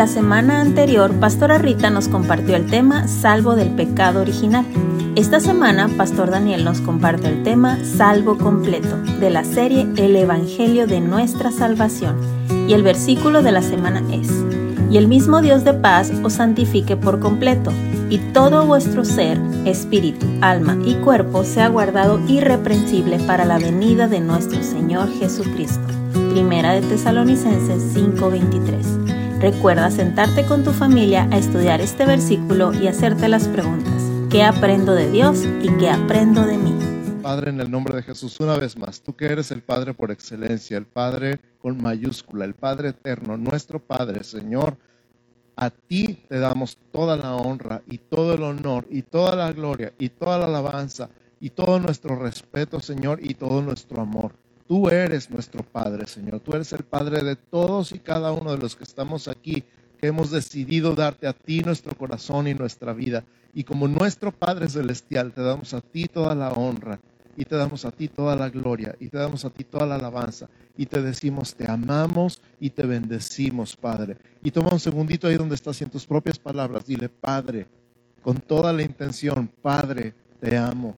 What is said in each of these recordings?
La semana anterior, Pastora Rita nos compartió el tema Salvo del pecado original. Esta semana, Pastor Daniel nos comparte el tema Salvo completo de la serie El Evangelio de nuestra salvación. Y el versículo de la semana es, Y el mismo Dios de paz os santifique por completo, y todo vuestro ser, espíritu, alma y cuerpo sea guardado irreprensible para la venida de nuestro Señor Jesucristo. Primera de Tesalonicenses 5:23. Recuerda sentarte con tu familia a estudiar este versículo y hacerte las preguntas. ¿Qué aprendo de Dios y qué aprendo de mí? Padre, en el nombre de Jesús, una vez más, tú que eres el Padre por excelencia, el Padre con mayúscula, el Padre eterno, nuestro Padre, Señor, a ti te damos toda la honra y todo el honor y toda la gloria y toda la alabanza y todo nuestro respeto, Señor, y todo nuestro amor. Tú eres nuestro Padre, Señor. Tú eres el Padre de todos y cada uno de los que estamos aquí, que hemos decidido darte a ti nuestro corazón y nuestra vida. Y como nuestro Padre Celestial, te damos a ti toda la honra y te damos a ti toda la gloria y te damos a ti toda la alabanza y te decimos te amamos y te bendecimos, Padre. Y toma un segundito ahí donde estás en tus propias palabras, dile, Padre, con toda la intención, Padre, te amo,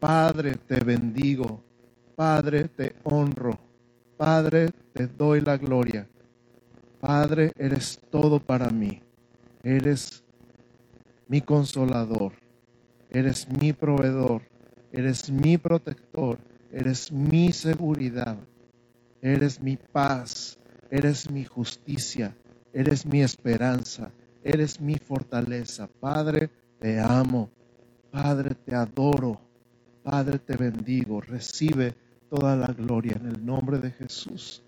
Padre, te bendigo, Padre, te honro. Padre, te doy la gloria. Padre, eres todo para mí. Eres mi consolador. Eres mi proveedor. Eres mi protector. Eres mi seguridad. Eres mi paz. Eres mi justicia. Eres mi esperanza. Eres mi fortaleza. Padre, te amo. Padre, te adoro. Padre, te bendigo. Recibe toda la gloria en el nombre de Jesús.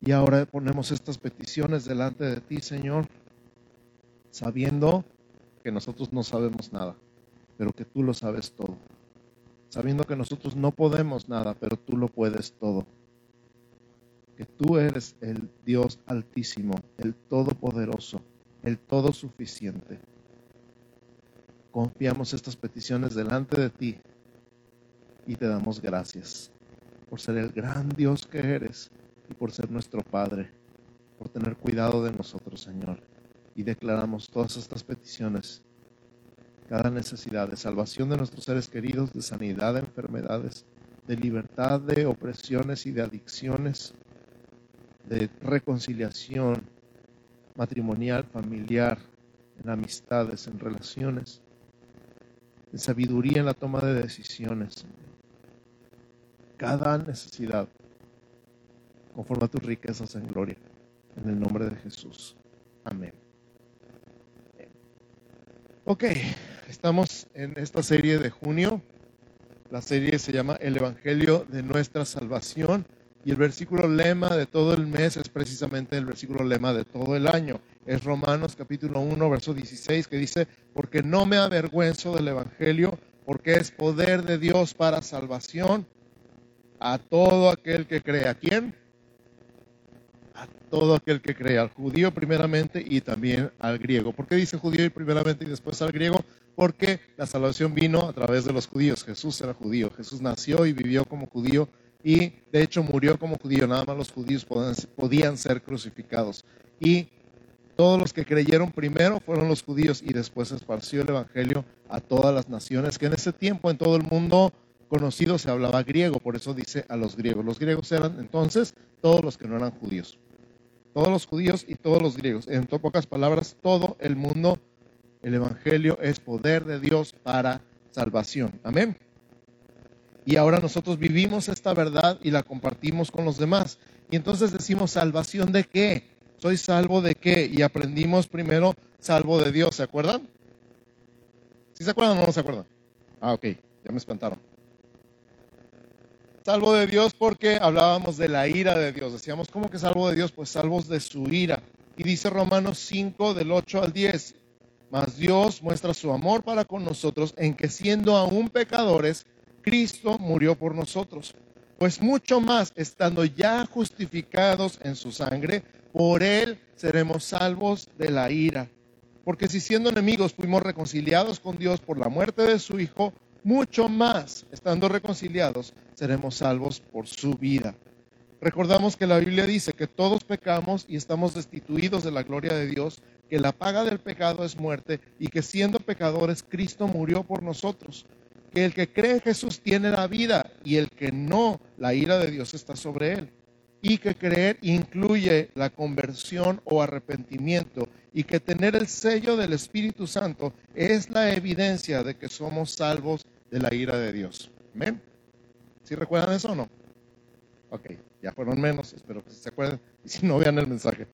Y ahora ponemos estas peticiones delante de ti, Señor, sabiendo que nosotros no sabemos nada, pero que tú lo sabes todo. Sabiendo que nosotros no podemos nada, pero tú lo puedes todo. Que tú eres el Dios altísimo, el todopoderoso, el todo suficiente. Confiamos estas peticiones delante de ti y te damos gracias por ser el gran Dios que eres y por ser nuestro Padre, por tener cuidado de nosotros, Señor. Y declaramos todas estas peticiones, cada necesidad de salvación de nuestros seres queridos, de sanidad de enfermedades, de libertad de opresiones y de adicciones, de reconciliación matrimonial, familiar, en amistades, en relaciones, de sabiduría en la toma de decisiones, cada necesidad conforme a tus riquezas en gloria. En el nombre de Jesús. Amén. Ok, estamos en esta serie de junio. La serie se llama El Evangelio de nuestra Salvación y el versículo lema de todo el mes es precisamente el versículo lema de todo el año. Es Romanos capítulo 1, verso 16 que dice, porque no me avergüenzo del Evangelio, porque es poder de Dios para salvación a todo aquel que cree. ¿A quién? A todo aquel que cree, al judío primeramente y también al griego. ¿Por qué dice judío primeramente y después al griego? Porque la salvación vino a través de los judíos. Jesús era judío. Jesús nació y vivió como judío y de hecho murió como judío. Nada más los judíos podían ser crucificados. Y todos los que creyeron primero fueron los judíos y después esparció el Evangelio a todas las naciones que en ese tiempo en todo el mundo conocido se hablaba griego, por eso dice a los griegos. Los griegos eran entonces todos los que no eran judíos. Todos los judíos y todos los griegos. En pocas palabras, todo el mundo, el Evangelio es poder de Dios para salvación. Amén. Y ahora nosotros vivimos esta verdad y la compartimos con los demás. Y entonces decimos, ¿salvación de qué? ¿Soy salvo de qué? Y aprendimos primero, salvo de Dios, ¿se acuerdan? ¿Sí se acuerdan o no se acuerdan? Ah, ok, ya me espantaron. Salvo de Dios porque hablábamos de la ira de Dios. Decíamos, ¿cómo que salvo de Dios? Pues salvos de su ira. Y dice Romanos 5 del 8 al 10, mas Dios muestra su amor para con nosotros en que siendo aún pecadores, Cristo murió por nosotros. Pues mucho más, estando ya justificados en su sangre, por él seremos salvos de la ira. Porque si siendo enemigos fuimos reconciliados con Dios por la muerte de su Hijo, mucho más, estando reconciliados, seremos salvos por su vida. Recordamos que la Biblia dice que todos pecamos y estamos destituidos de la gloria de Dios, que la paga del pecado es muerte y que siendo pecadores Cristo murió por nosotros, que el que cree en Jesús tiene la vida y el que no, la ira de Dios está sobre él. Y que creer incluye la conversión o arrepentimiento y que tener el sello del Espíritu Santo es la evidencia de que somos salvos de la ira de Dios. ¿Amén? ¿Sí recuerdan eso o no? Ok, ya fueron menos, espero que se acuerden. Y si no, vean el mensaje.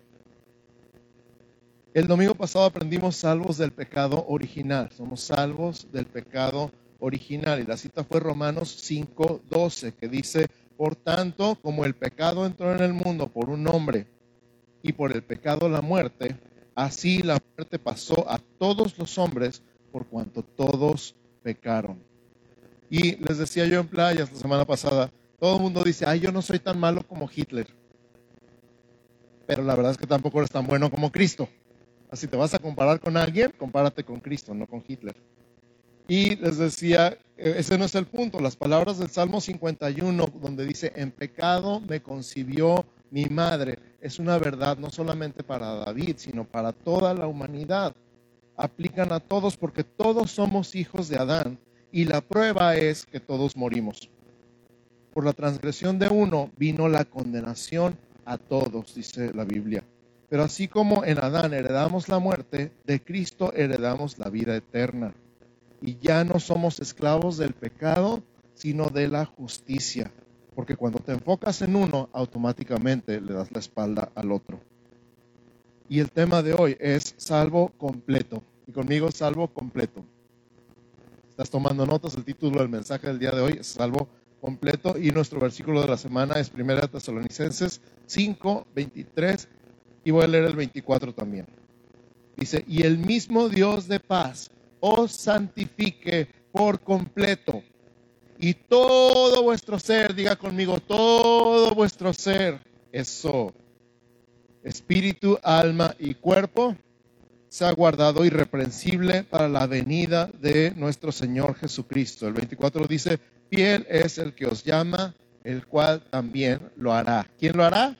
El domingo pasado aprendimos salvos del pecado original. Somos salvos del pecado original. Y la cita fue Romanos 5:12, que dice, por tanto, como el pecado entró en el mundo por un hombre y por el pecado la muerte, así la muerte pasó a todos los hombres por cuanto todos pecaron. Y les decía yo en playas la semana pasada, todo el mundo dice, ay, yo no soy tan malo como Hitler. Pero la verdad es que tampoco eres tan bueno como Cristo. Así te vas a comparar con alguien, compárate con Cristo, no con Hitler. Y les decía, e, ese no es el punto. Las palabras del Salmo 51, donde dice, en pecado me concibió mi madre, es una verdad no solamente para David, sino para toda la humanidad. Aplican a todos porque todos somos hijos de Adán y la prueba es que todos morimos. Por la transgresión de uno vino la condenación a todos, dice la Biblia. Pero así como en Adán heredamos la muerte, de Cristo heredamos la vida eterna. Y ya no somos esclavos del pecado, sino de la justicia. Porque cuando te enfocas en uno, automáticamente le das la espalda al otro. Y el tema de hoy es salvo completo. Y conmigo salvo completo. Estás tomando notas, el título del mensaje del día de hoy es salvo completo y nuestro versículo de la semana es 1 Tesalonicenses 5, 23 y voy a leer el 24 también. Dice, y el mismo Dios de paz os santifique por completo y todo vuestro ser, diga conmigo, todo vuestro ser, eso, espíritu, alma y cuerpo, se ha guardado irreprensible para la venida de nuestro Señor Jesucristo. El 24 dice, fiel es el que os llama, el cual también lo hará. ¿Quién lo hará?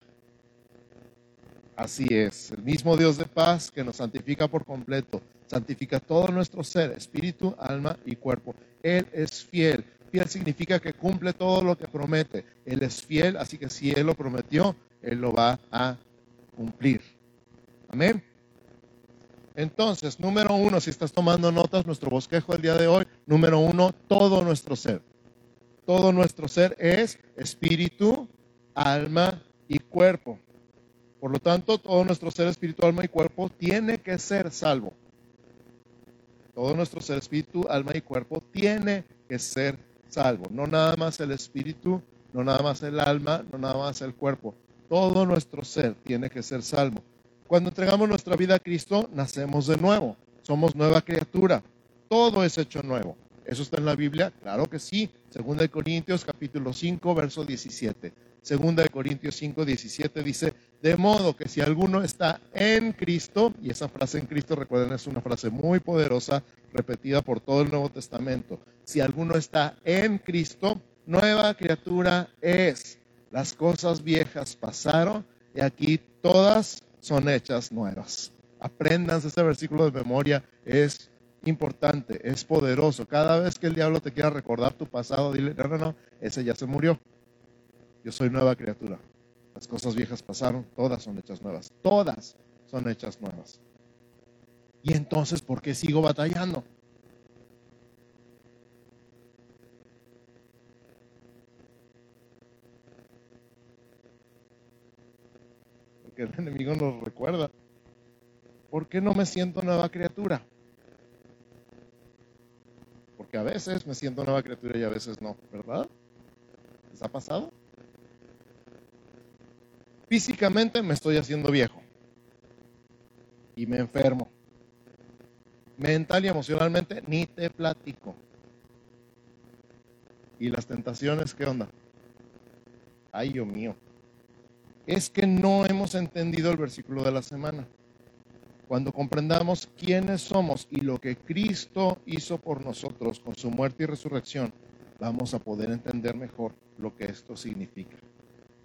Así es, el mismo Dios de paz que nos santifica por completo, santifica todo nuestro ser, espíritu, alma y cuerpo. Él es fiel. Fiel significa que cumple todo lo que promete. Él es fiel, así que si Él lo prometió, Él lo va a cumplir. Amén. Entonces, número uno, si estás tomando notas, nuestro bosquejo del día de hoy, número uno, todo nuestro ser todo nuestro ser es espíritu, alma y cuerpo. Por lo tanto, todo nuestro ser, espíritu, alma y cuerpo tiene que ser salvo. Todo nuestro ser, espíritu, alma y cuerpo tiene que ser salvo. No nada más el espíritu, no nada más el alma, no nada más el cuerpo. Todo nuestro ser tiene que ser salvo. Cuando entregamos nuestra vida a Cristo, nacemos de nuevo. Somos nueva criatura. Todo es hecho nuevo. ¿Eso está en la Biblia? Claro que sí. Segunda de Corintios capítulo 5, verso 17. Segunda de Corintios 5, 17 dice, de modo que si alguno está en Cristo, y esa frase en Cristo, recuerden, es una frase muy poderosa, repetida por todo el Nuevo Testamento. Si alguno está en Cristo, nueva criatura es. Las cosas viejas pasaron y aquí todas son hechas nuevas. Aprendan ese versículo de memoria, es importante, es poderoso. Cada vez que el diablo te quiera recordar tu pasado, dile, no, no, no, ese ya se murió. Yo soy nueva criatura. Las cosas viejas pasaron, todas son hechas nuevas. Todas son hechas nuevas. Y entonces, ¿por qué sigo batallando? Porque el enemigo nos recuerda. ¿Por qué no me siento nueva criatura? que a veces me siento nueva criatura y a veces no, ¿verdad? ¿Les ha pasado? Físicamente me estoy haciendo viejo y me enfermo. Mental y emocionalmente ni te platico. ¿Y las tentaciones qué onda? Ay, Dios mío. Es que no hemos entendido el versículo de la semana. Cuando comprendamos quiénes somos y lo que Cristo hizo por nosotros con su muerte y resurrección, vamos a poder entender mejor lo que esto significa.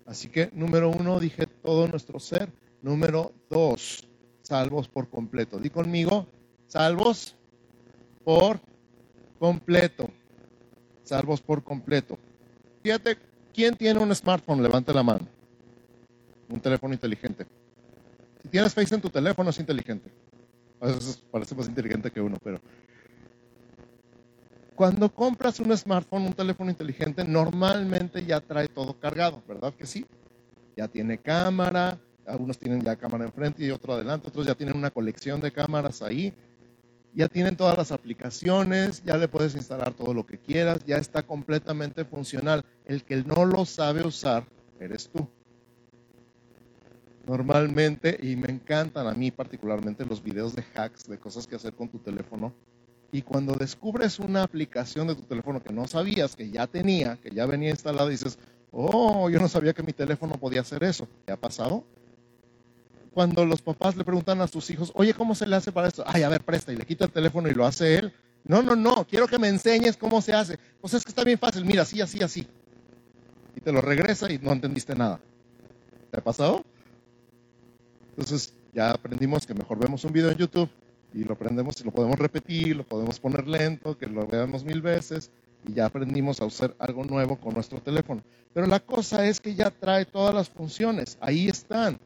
Así que, número uno, dije todo nuestro ser. Número dos, salvos por completo. Di conmigo, salvos por completo. Salvos por completo. Fíjate, ¿quién tiene un smartphone? Levante la mano. Un teléfono inteligente. Si tienes Face en tu teléfono, es inteligente. A veces parece más inteligente que uno, pero cuando compras un smartphone, un teléfono inteligente, normalmente ya trae todo cargado, ¿verdad que sí? Ya tiene cámara, algunos tienen ya cámara enfrente y otro adelante, otros ya tienen una colección de cámaras ahí, ya tienen todas las aplicaciones, ya le puedes instalar todo lo que quieras, ya está completamente funcional. El que no lo sabe usar eres tú. Normalmente, y me encantan a mí particularmente los videos de hacks, de cosas que hacer con tu teléfono, y cuando descubres una aplicación de tu teléfono que no sabías, que ya tenía, que ya venía instalada, dices, oh, yo no sabía que mi teléfono podía hacer eso. ¿Qué ha pasado? Cuando los papás le preguntan a sus hijos, oye, ¿cómo se le hace para esto? Ay, a ver, presta, y le quita el teléfono y lo hace él. No, no, no, quiero que me enseñes cómo se hace. Pues es que está bien fácil, mira, así, así, así. Y te lo regresa y no entendiste nada. ¿Te ha pasado? Entonces ya aprendimos que mejor vemos un video en YouTube y lo aprendemos y lo podemos repetir, lo podemos poner lento, que lo veamos mil veces y ya aprendimos a usar algo nuevo con nuestro teléfono. Pero la cosa es que ya trae todas las funciones, ahí están.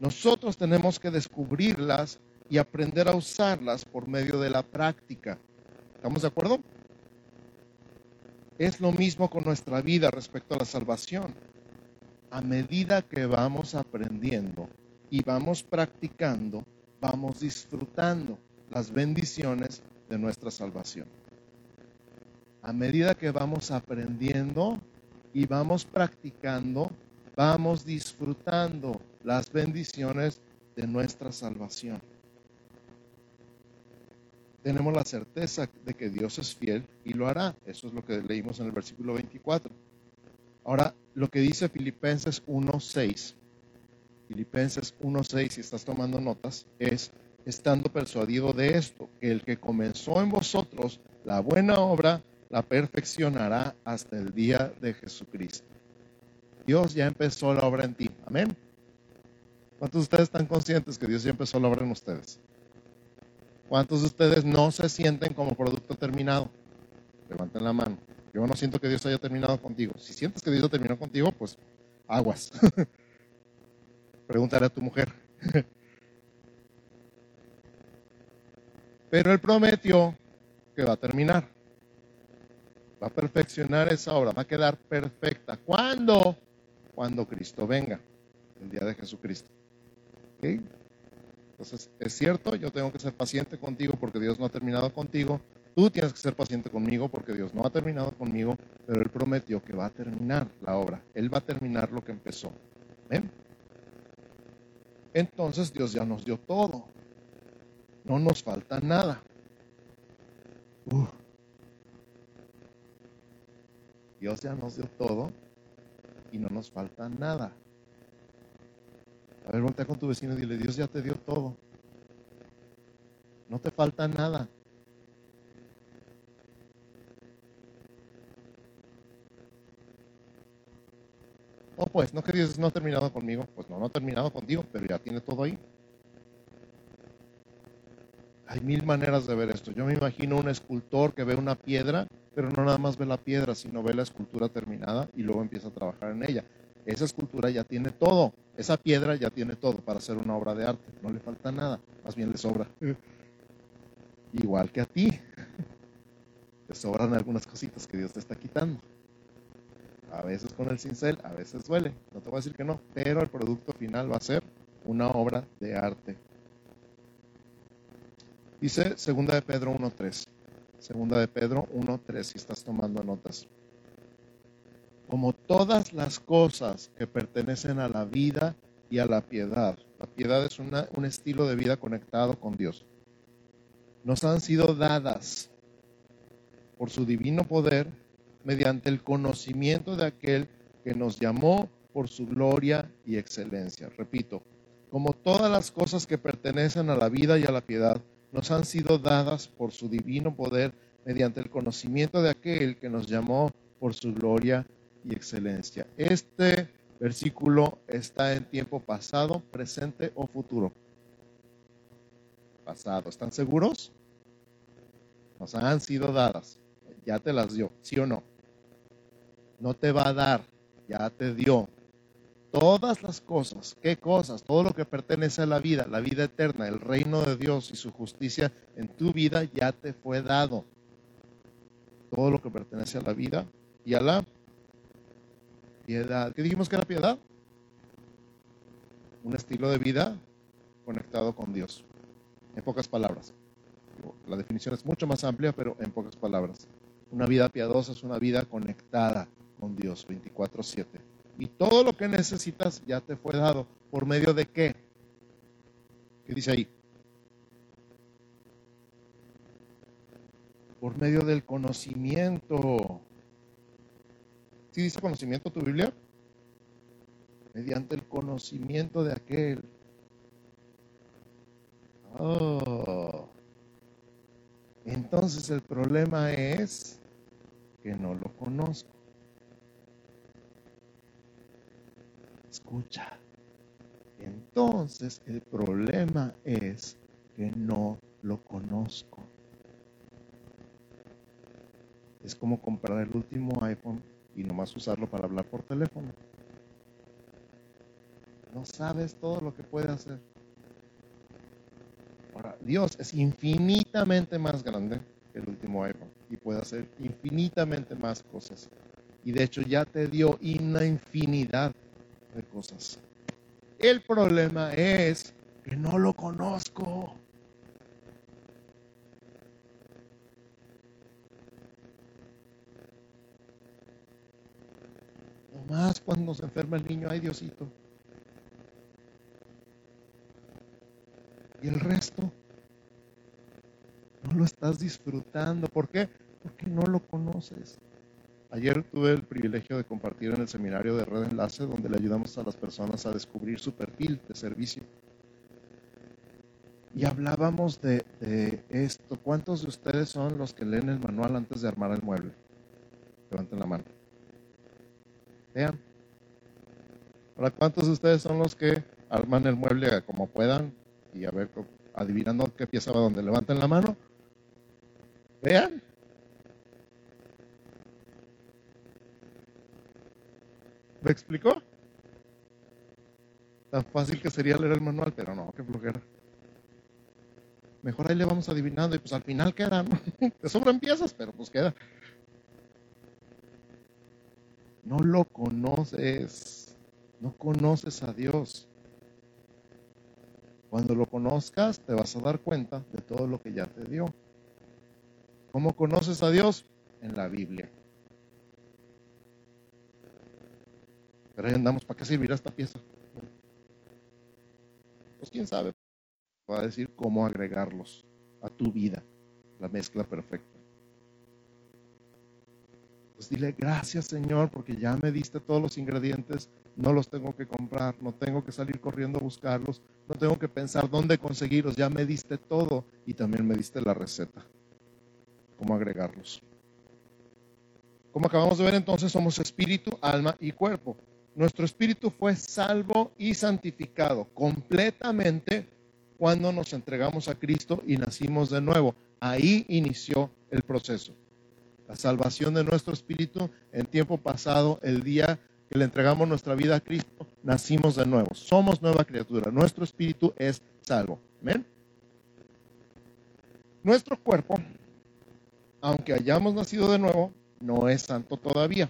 Nosotros tenemos que descubrirlas y aprender a usarlas por medio de la práctica. ¿Estamos de acuerdo? Es lo mismo con nuestra vida respecto a la salvación. A medida que vamos aprendiendo y vamos practicando, vamos disfrutando las bendiciones de nuestra salvación. A medida que vamos aprendiendo y vamos practicando, vamos disfrutando las bendiciones de nuestra salvación. Tenemos la certeza de que Dios es fiel y lo hará. Eso es lo que leímos en el versículo 24. Ahora, lo que dice Filipenses 1.6 Filipenses 1.6, si estás tomando notas, es estando persuadido de esto, que el que comenzó en vosotros la buena obra, la perfeccionará hasta el día de Jesucristo. Dios ya empezó la obra en ti. Amén. ¿Cuántos de ustedes están conscientes que Dios ya empezó la obra en ustedes? ¿Cuántos de ustedes no se sienten como producto terminado? Levanten la mano. Yo no siento que Dios haya terminado contigo. Si sientes que Dios ha terminado contigo, pues aguas. Pregúntale a tu mujer. Pero él prometió que va a terminar. Va a perfeccionar esa obra, va a quedar perfecta. ¿Cuándo? Cuando Cristo venga, el día de Jesucristo. Entonces, es cierto, yo tengo que ser paciente contigo porque Dios no ha terminado contigo. Tú tienes que ser paciente conmigo porque Dios no ha terminado conmigo, pero Él prometió que va a terminar la obra. Él va a terminar lo que empezó. ¿Ven? Entonces Dios ya nos dio todo. No nos falta nada. Dios ya nos dio todo y no nos falta nada. A ver, voltea con tu vecino y dile, Dios ya te dio todo. No te falta nada. Pues, no que Dios no ha terminado conmigo. Pues no, no ha terminado contigo, pero ya tiene todo ahí. Hay mil maneras de ver esto. Yo me imagino un escultor que ve una piedra, pero no nada más ve la piedra, sino ve la escultura terminada y luego empieza a trabajar en ella. Esa escultura ya tiene todo. Esa piedra ya tiene todo para hacer una obra de arte. No le falta nada, más bien le sobra. Igual que a ti. Te sobran algunas cositas que Dios te está quitando. A veces con el cincel, a veces duele. No te voy a decir que no, pero el producto final va a ser una obra de arte. Dice segunda de Pedro 1.3. Segunda de Pedro 1.3, si estás tomando notas. Como todas las cosas que pertenecen a la vida y a la piedad. La piedad es un estilo de vida conectado con Dios. Nos han sido dadas por su divino poder mediante el conocimiento de aquel que nos llamó por su gloria y excelencia. Repito, como todas las cosas que pertenecen a la vida y a la piedad, nos han sido dadas por su divino poder mediante el conocimiento de aquel que nos llamó por su gloria y excelencia. Este versículo está en tiempo pasado, presente o futuro. Pasado. ¿Están seguros? Nos han sido dadas. Ya te las dio, ¿sí o no? No te va a dar, ya te dio. Todas las cosas, ¿qué cosas? Todo lo que pertenece a la vida, la vida eterna, el reino de Dios y su justicia en tu vida ya te fue dado. Todo lo que pertenece a la vida y a la piedad. ¿Qué dijimos que era piedad? Un estilo de vida conectado con Dios. En pocas palabras. La definición es mucho más amplia, pero en pocas palabras. Una vida piadosa es una vida conectada con Dios 24/7. Y todo lo que necesitas ya te fue dado. ¿Por medio de qué? ¿Qué dice ahí? Por medio del conocimiento. ¿Sí dice conocimiento tu Biblia? Mediante el conocimiento de aquel. Oh. Entonces el problema es que no lo conozco. Escucha. Entonces el problema es que no lo conozco. Es como comprar el último iPhone y nomás usarlo para hablar por teléfono. No sabes todo lo que puede hacer. Ahora, Dios es infinitamente más grande que el último iPhone y puede hacer infinitamente más cosas. Y de hecho ya te dio una infinidad de cosas. El problema es que no lo conozco. Nomás cuando se enferma el niño, ay Diosito. Y el resto no lo estás disfrutando. ¿Por qué? Porque no lo conoces. Ayer tuve el privilegio de compartir en el seminario de Red Enlace, donde le ayudamos a las personas a descubrir su perfil de servicio. Y hablábamos de, esto. ¿Cuántos de ustedes son los que leen el manual antes de armar el mueble? Levanten la mano. Vean. Ahora, ¿cuántos de ustedes son los que arman el mueble como puedan y a ver, adivinando qué pieza va donde levanten la mano? Vean. ¿Me explicó? Tan fácil que sería leer el manual, pero no, qué flojera. Mejor ahí le vamos adivinando y pues al final queda, ¿no? Te sobran piezas, pero pues queda. No lo conoces. No conoces a Dios. Cuando lo conozcas, te vas a dar cuenta de todo lo que ya te dio. ¿Cómo conoces a Dios? En la Biblia. Pero ahí andamos, ¿para qué servirá esta pieza? Pues quién sabe. Va a decir cómo agregarlos a tu vida, la mezcla perfecta. Pues dile, gracias Señor, porque ya me diste todos los ingredientes, no los tengo que comprar, no tengo que salir corriendo a buscarlos, no tengo que pensar dónde conseguirlos, ya me diste todo y también me diste la receta, cómo agregarlos. Como acabamos de ver entonces, somos espíritu, alma y cuerpo nuestro espíritu fue salvo y santificado completamente cuando nos entregamos a Cristo y nacimos de nuevo. Ahí inició el proceso. La salvación de nuestro espíritu en tiempo pasado, el día que le entregamos nuestra vida a Cristo, nacimos de nuevo. Somos nueva criatura. Nuestro espíritu es salvo. Amén. Nuestro cuerpo, aunque hayamos nacido de nuevo, no es santo todavía.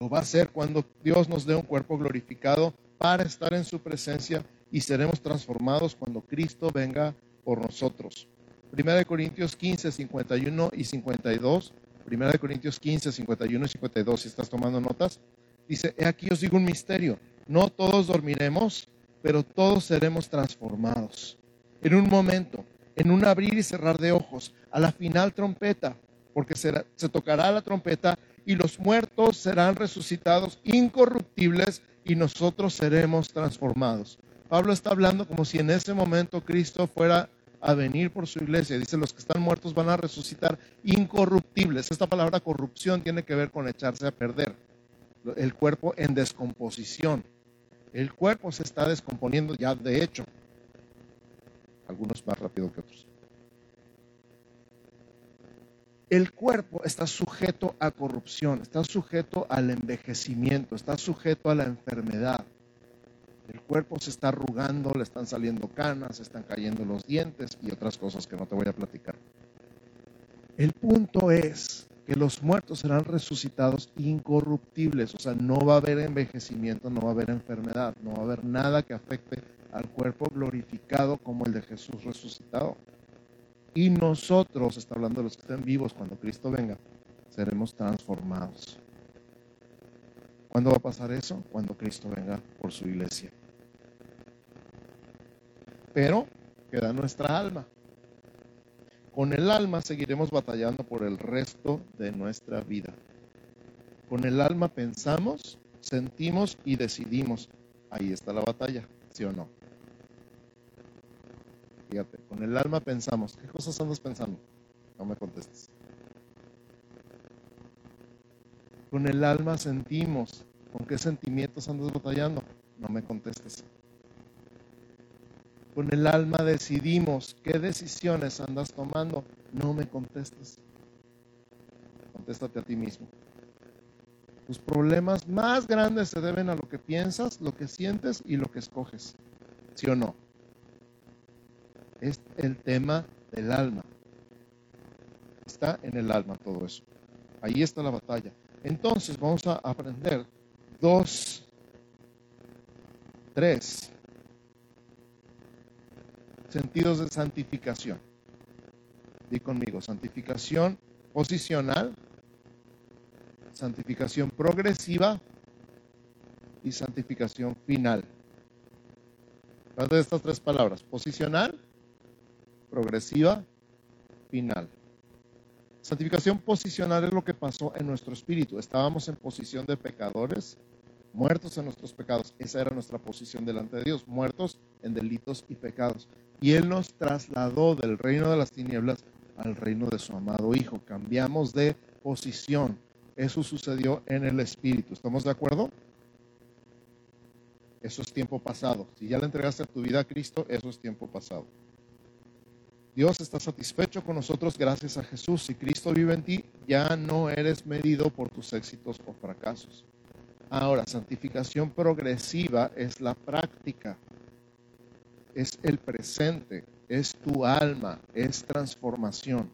Lo va a hacer cuando Dios nos dé un cuerpo glorificado para estar en su presencia y seremos transformados cuando Cristo venga por nosotros. Primera de Corintios 15, 51 y 52. Primera de Corintios 15, 51 y 52. Si estás tomando notas, dice, he aquí os digo un misterio. No todos dormiremos, pero todos seremos transformados. En un momento, en un abrir y cerrar de ojos, a la final trompeta, porque se tocará la trompeta y los muertos serán resucitados incorruptibles y nosotros seremos transformados. Pablo está hablando como si en ese momento Cristo fuera a venir por su iglesia. Dice, los que están muertos van a resucitar incorruptibles. Esta palabra corrupción tiene que ver con echarse a perder. el cuerpo en descomposición. El cuerpo se está descomponiendo ya de hecho, algunos más rápido que otros. El cuerpo está sujeto a corrupción, está sujeto al envejecimiento, está sujeto a la enfermedad. El cuerpo se está arrugando, le están saliendo canas, están cayendo los dientes y otras cosas que no te voy a platicar. El punto es que los muertos serán resucitados incorruptibles, o sea, no va a haber envejecimiento, no va a haber enfermedad, no va a haber nada que afecte al cuerpo glorificado como el de Jesús resucitado. Y nosotros, está hablando de los que estén vivos cuando Cristo venga, seremos transformados. ¿Cuándo va a pasar eso? Cuando Cristo venga por su iglesia. Pero queda nuestra alma. Con el alma seguiremos batallando por el resto de nuestra vida. Con el alma pensamos, sentimos y decidimos. Ahí está la batalla, ¿sí o no? Fíjate, con el alma pensamos. ¿Qué cosas andas pensando? No me contestes. Con el alma sentimos. ¿Con qué sentimientos andas batallando? No me contestes. Con el alma decidimos. ¿Qué decisiones andas tomando? No me contestes. Contéstate a ti mismo. Tus problemas más grandes se deben a lo que piensas, lo que sientes y lo que escoges. ¿Sí o no? Es el tema del alma. Está en el alma todo eso. Ahí está la batalla. Entonces vamos a aprender dos, tres sentidos de santificación. Di conmigo, santificación posicional, santificación progresiva y santificación final. ¿Cuántas de estas tres palabras? Posicional, progresiva, final. Santificación posicional es lo que pasó en nuestro espíritu. Estábamos en posición de pecadores, muertos en nuestros pecados. Esa era nuestra posición delante de Dios, muertos en delitos y pecados. Y Él nos trasladó del reino de las tinieblas al reino de su amado Hijo. Cambiamos de posición. Eso sucedió en el espíritu. ¿Estamos de acuerdo? Eso es tiempo pasado. Si ya le entregaste tu vida a Cristo, eso es tiempo pasado. Dios está satisfecho con nosotros gracias a Jesús. Si Cristo vive en ti, ya no eres medido por tus éxitos o fracasos. Ahora, santificación progresiva es la práctica, es el presente, es tu alma, es transformación.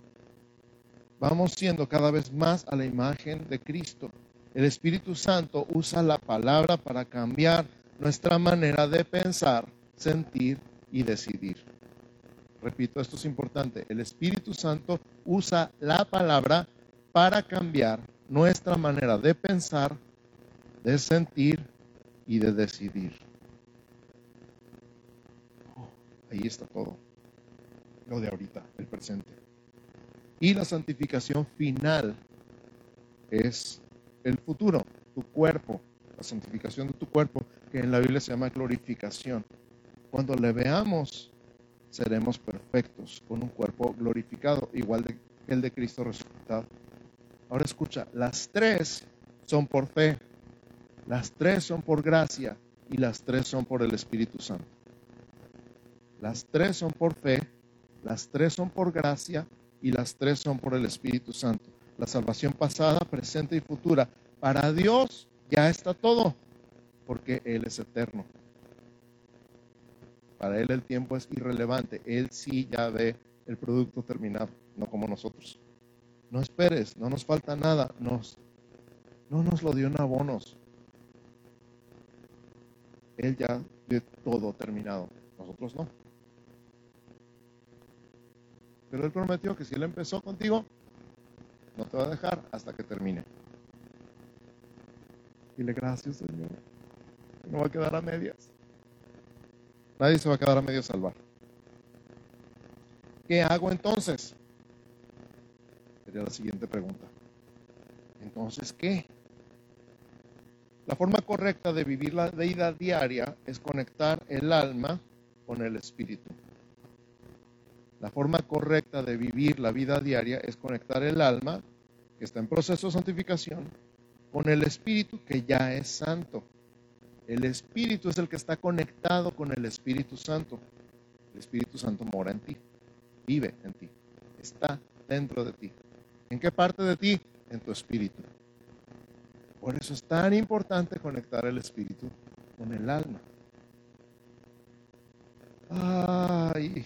Vamos siendo cada vez más a la imagen de Cristo. El Espíritu Santo usa la palabra para cambiar nuestra manera de pensar, sentir y decidir. Repito, esto es importante. El Espíritu Santo usa la palabra para cambiar nuestra manera de pensar, de sentir y de decidir. ahí está todo. Lo de ahorita, el presente. Y la santificación final es el futuro, tu cuerpo, la santificación de tu cuerpo, que en la Biblia se llama glorificación. Cuando le veamos seremos perfectos con un cuerpo glorificado, igual que el de Cristo resucitado. Ahora escucha, las tres son por fe, las tres son por gracia y las tres son por el Espíritu Santo. Las tres son por fe, las tres son por gracia y las tres son por el Espíritu Santo. La salvación pasada, presente y futura. Para Dios ya está todo, porque Él es eterno. Para él el tiempo es irrelevante. Él sí ya ve el producto terminado, no como nosotros. No esperes, no nos falta nada. Nos, no nos lo dio en abonos. Él ya ve todo terminado. Nosotros no. Pero Él prometió que si Él empezó contigo, no te va a dejar hasta que termine. Dile gracias, Señor. No va a quedar a medias. Nadie se va a quedar a medio salvar. ¿Qué hago entonces? Sería la siguiente pregunta. Entonces, ¿qué? La forma correcta de vivir la vida diaria es conectar el alma con el espíritu. La forma correcta de vivir la vida diaria es conectar el alma, que está en proceso de santificación, con el Espíritu que ya es santo. El Espíritu es el que está conectado con el Espíritu Santo. El Espíritu Santo mora en ti, vive en ti, está dentro de ti. ¿En qué parte de ti? En tu espíritu. Por eso es tan importante conectar el espíritu con el alma. Ay.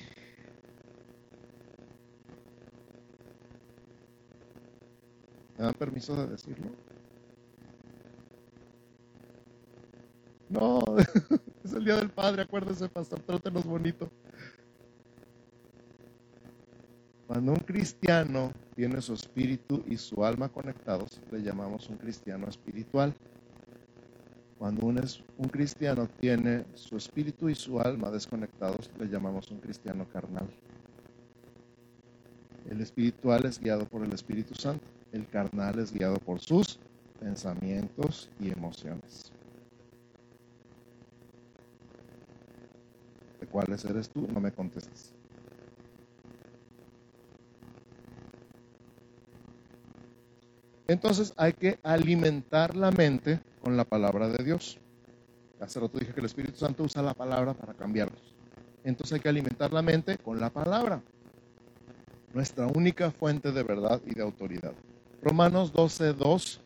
¿Me dan permiso de decirlo? No, es el Día del Padre, acuérdese, pastor, trátenos bonito. Cuando un cristiano tiene su espíritu y su alma conectados, le llamamos un cristiano espiritual. Cuando un, un, cristiano tiene su espíritu y su alma desconectados, le llamamos un cristiano carnal. El espiritual es guiado por el Espíritu Santo, el carnal es guiado por sus pensamientos y emociones. Cuáles eres tú? No me contestes. Entonces hay que alimentar la mente con la palabra de Dios. Hace rato dije que el Espíritu Santo usa la palabra para cambiarnos. Entonces hay que alimentar la mente con la palabra. Nuestra única fuente de verdad y de autoridad. Romanos 12.2.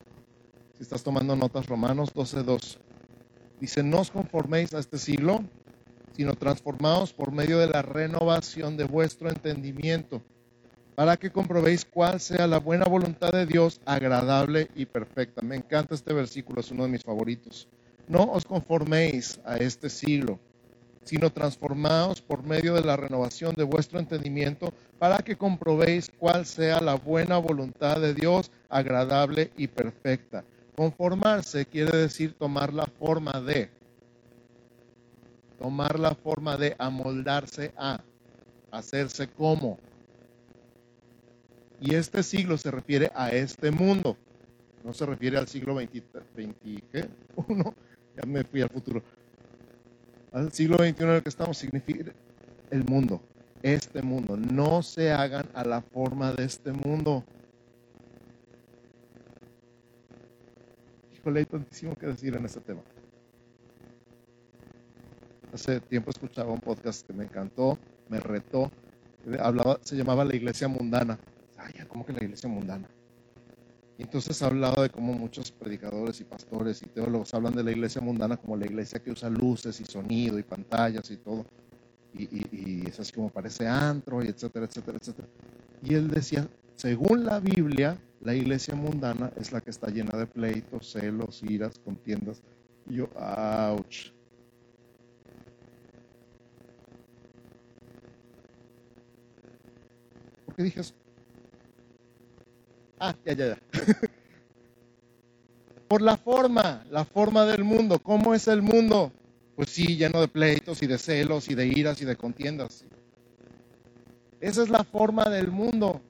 Si estás tomando notas, Romanos 12.2. Dice, no os conforméis a este siglo, sino transformaos por medio de la renovación de vuestro entendimiento para que comprobéis cuál sea la buena voluntad de Dios, agradable y perfecta. Me encanta este versículo, es uno de mis favoritos. No os conforméis a este siglo, sino transformaos por medio de la renovación de vuestro entendimiento, para que comprobéis cuál sea la buena voluntad de Dios, agradable y perfecta. Conformarse quiere decir tomar la forma de, tomar la forma de amoldarse a, hacerse como y este siglo se refiere a este mundo. No se refiere al siglo XXI, ya me fui al futuro. Al siglo XXI en el que estamos significa el mundo, este mundo. No se hagan a la forma de este mundo. Híjole, hay tantísimo que decir en este tema. Hace tiempo escuchaba un podcast que me encantó, me retó, hablaba, se llamaba La Iglesia Mundana como que la iglesia mundana. Y entonces ha hablado de cómo muchos predicadores y pastores y teólogos hablan de la iglesia mundana como la iglesia que usa luces y sonido y pantallas y todo. Y, es así como parece antro y etcétera, etcétera, etcétera. Y él decía, según la Biblia, la iglesia mundana es la que está llena de pleitos, celos, iras, contiendas. Y yo, ouch. Qué dije eso? Ah, ya, ya, ya. Por la forma, la forma del mundo. ¿Cómo es el mundo? Pues sí, lleno de pleitos y de celos y de iras y de contiendas. Esa es la forma del mundo.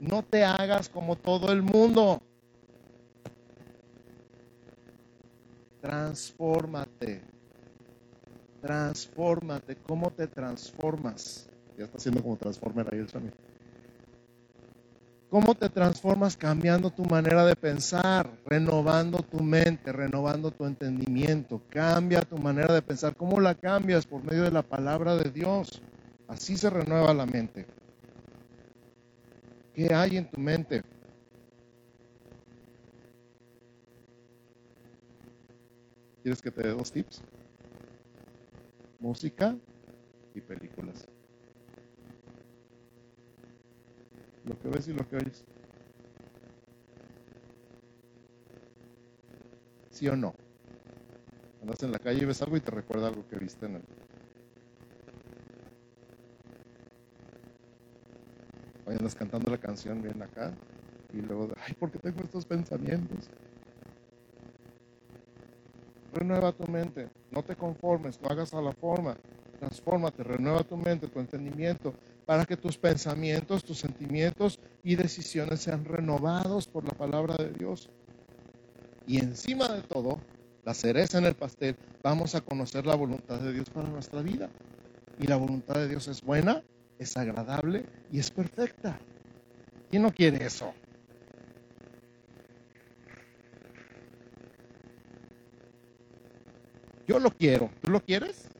No te hagas como todo el mundo. Transfórmate. Transfórmate. ¿Cómo te transformas? Ya está haciendo como transformer ahí el sonido. ¿Cómo te transformas cambiando tu manera de pensar, renovando tu mente, renovando tu entendimiento? Cambia tu manera de pensar. ¿Cómo la cambias? Por medio de la palabra de Dios. Así se renueva la mente. ¿Qué hay en tu mente? ¿Quieres que te dé dos tips? Música y películas. Lo que ves y lo que oyes. ¿Sí o no? Andas en la calle y ves algo y te recuerda algo que viste en el... Hoy andas cantando la canción bien acá y luego, ay, ¿por qué tengo estos pensamientos? Renueva tu mente, no te conformes, no hagas a la forma, transfórmate, renueva tu mente, tu entendimiento, para que tus pensamientos, tus sentimientos y decisiones sean renovados por la palabra de Dios. Y encima de todo, la cereza en el pastel, vamos a conocer la voluntad de Dios para nuestra vida. Y la voluntad de Dios es buena, es agradable y es perfecta. ¿Quién no quiere eso? Yo lo quiero. ¿Tú lo quieres?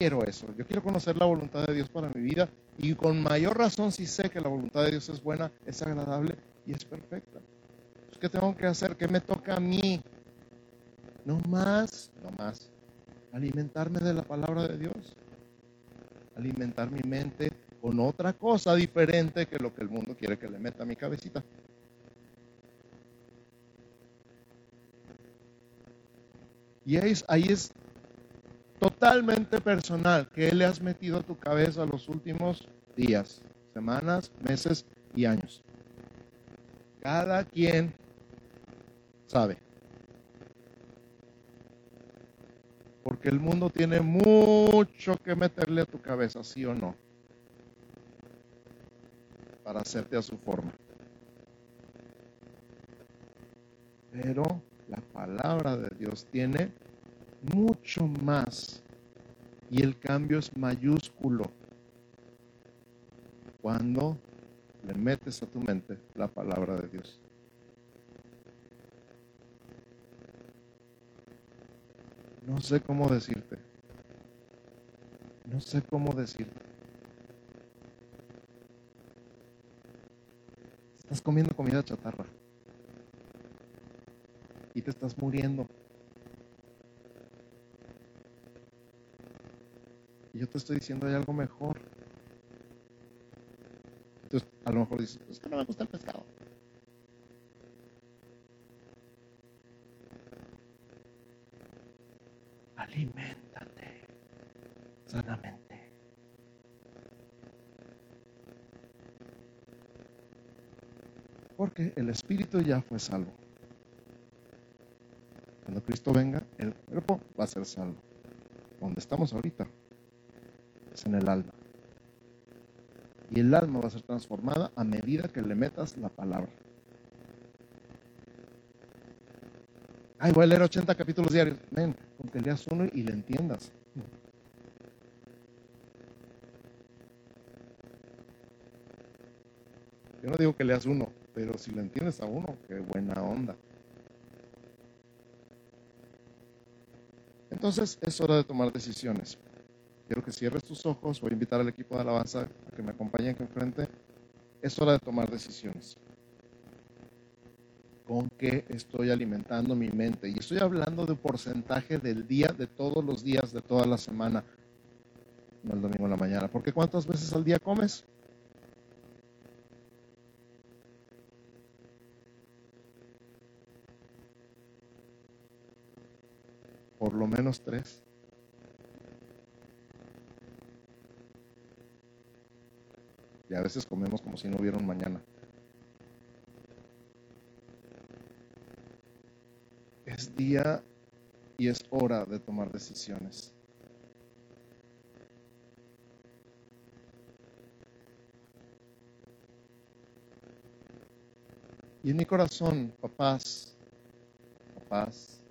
Quiero eso. Yo quiero conocer la voluntad de Dios para mi vida y con mayor razón si sé que la voluntad de Dios es buena, es agradable y es perfecta. Pues, ¿Qué tengo que hacer? ¿Qué me toca a mí? No más, no más. Alimentarme de la palabra de Dios. Alimentar mi mente con otra cosa diferente que lo que el mundo quiere que le meta a mi cabecita. Y ahí es, ahí es totalmente personal que le has metido a tu cabeza los últimos días, semanas, meses y años. Cada quien sabe. Porque el mundo tiene mucho que meterle a tu cabeza, sí o no, para hacerte a su forma. Pero la palabra de Dios tiene mucho más y el cambio es mayúsculo cuando le metes a tu mente la palabra de Dios. No sé cómo decirte. No sé cómo decirte. Estás comiendo comida chatarra y te estás muriendo. Y yo te estoy diciendo hay algo mejor. Entonces, a lo mejor dices, es que no me gusta el pescado. Aliméntate sanamente. Porque el espíritu ya fue salvo. Cuando Cristo venga, el cuerpo va a ser salvo. Donde estamos ahorita en el alma. Y el alma va a ser transformada a medida que le metas la palabra. Ay, voy a leer 80 capítulos diarios. Ven, con que leas uno y le entiendas. Yo no digo que leas uno, pero si le entiendes a uno, qué buena onda. Entonces es hora de tomar decisiones. Que cierres tus ojos. Voy a invitar al equipo de alabanza a que me acompañen aquí enfrente. Es hora de tomar decisiones. ¿Con qué estoy alimentando mi mente? Y estoy hablando de porcentaje del día, de todos los días, de toda la semana. No el domingo en la mañana. Porque ¿cuántas veces al día comes? Por lo menos tres. Y a veces comemos como si no hubiera un mañana. Es día y es hora de tomar decisiones. Y en mi corazón, papás, papás,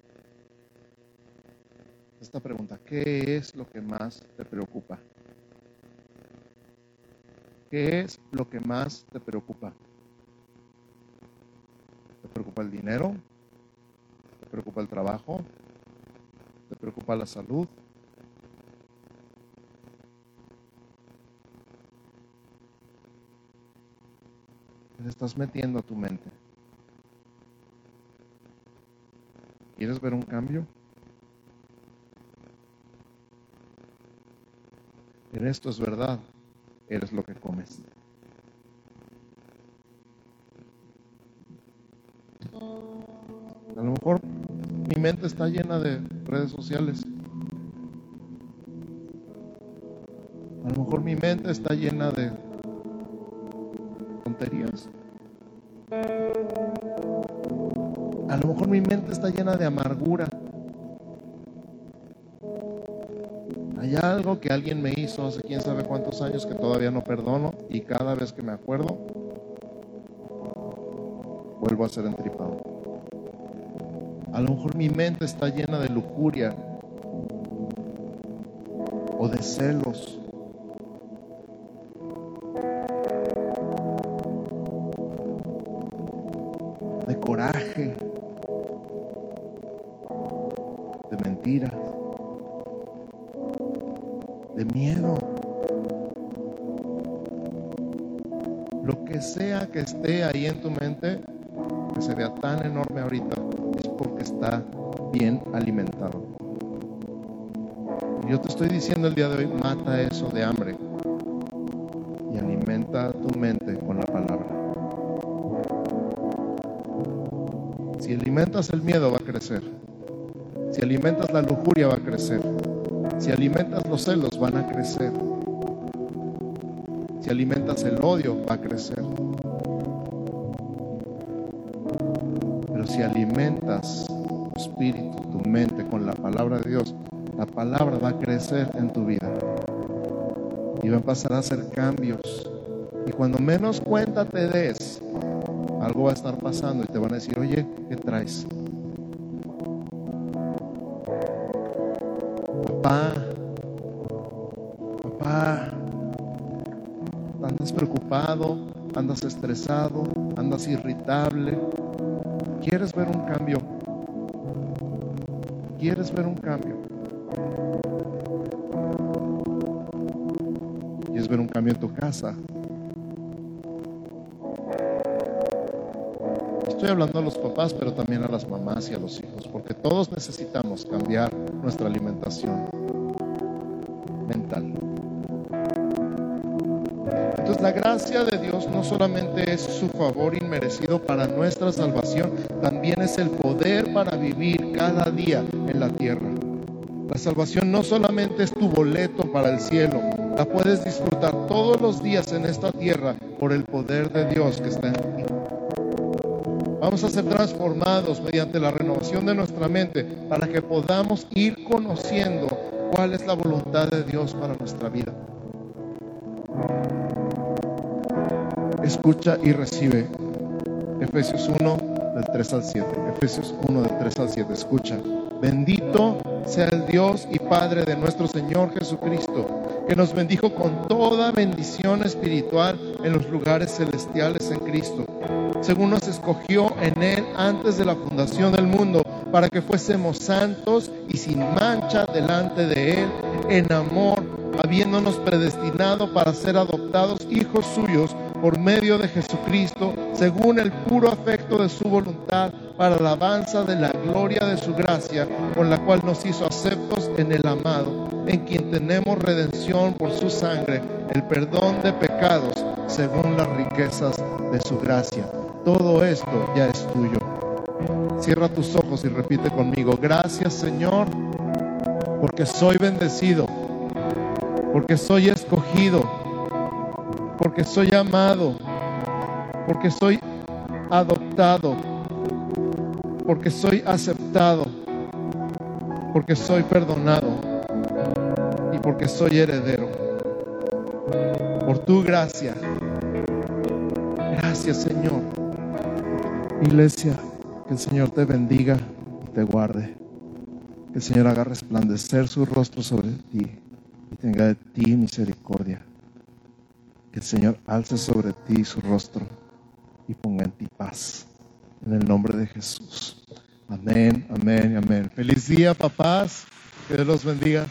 esta pregunta, ¿qué es lo que más te preocupa? ¿Qué es lo que más te preocupa? ¿Te preocupa el dinero? ¿Te preocupa el trabajo? ¿Te preocupa la salud? ¿Qué le estás metiendo a tu mente? ¿Quieres ver un cambio? En esto es verdad eres lo que comes. A lo mejor mi mente está llena de redes sociales. A lo mejor mi mente está llena de tonterías. A lo mejor mi mente está llena de amargura. Algo que alguien me hizo hace quién sabe cuántos años que todavía no perdono y cada vez que me acuerdo vuelvo a ser entripado. A lo mejor mi mente está llena de lujuria o de celos. Que se vea tan enorme ahorita, es porque está bien alimentado. Yo te estoy diciendo el día de hoy, mata eso de hambre y alimenta tu mente con la palabra. Si alimentas el miedo va a crecer. Si alimentas la lujuria va a crecer. Si alimentas los celos van a crecer. Si alimentas el odio va a crecer. Alimentas tu espíritu, tu mente con la palabra de Dios, la palabra va a crecer en tu vida. Y va a pasar a hacer cambios. Y cuando menos cuenta te des, algo va a estar pasando y te van a decir, oye, ¿qué traes? Papá, papá, andas preocupado, andas estresado, andas irritable. ¿Quieres ver un cambio? ¿Quieres ver un cambio? ¿Quieres ver un cambio en tu casa? Estoy hablando a los papás, pero también a las mamás y a los hijos, porque todos necesitamos cambiar nuestra alimentación gracia de Dios no solamente es su favor inmerecido para nuestra salvación, también es el poder para vivir cada día en la tierra. La salvación no solamente es tu boleto para el cielo, la puedes disfrutar todos los días en esta tierra por el poder de Dios que está en ti. Vamos a ser transformados mediante la renovación de nuestra mente para que podamos ir conociendo cuál es la voluntad de Dios para nuestra vida. Escucha y recibe. Efesios 1 del 3 al 7. Efesios 1 del 3 al 7. Escucha. Bendito sea el Dios y Padre de nuestro Señor Jesucristo, que nos bendijo con toda bendición espiritual en los lugares celestiales en Cristo, según nos escogió en Él antes de la fundación del mundo, para que fuésemos santos y sin mancha delante de Él, en amor, habiéndonos predestinado para ser adoptados hijos suyos por medio de Jesucristo, según el puro afecto de su voluntad, para la alabanza de la gloria de su gracia, con la cual nos hizo aceptos en el amado, en quien tenemos redención por su sangre, el perdón de pecados, según las riquezas de su gracia. Todo esto ya es tuyo. Cierra tus ojos y repite conmigo, gracias Señor, porque soy bendecido, porque soy escogido porque soy amado, porque soy adoptado, porque soy aceptado, porque soy perdonado y porque soy heredero. Por tu gracia. Gracias Señor. Iglesia, que el Señor te bendiga y te guarde. Que el Señor haga resplandecer su rostro sobre ti y tenga de ti misericordia. Que el Señor alce sobre ti su rostro y ponga en ti paz. En el nombre de Jesús. Amén, amén, amén. Feliz día, papás. Que Dios los bendiga.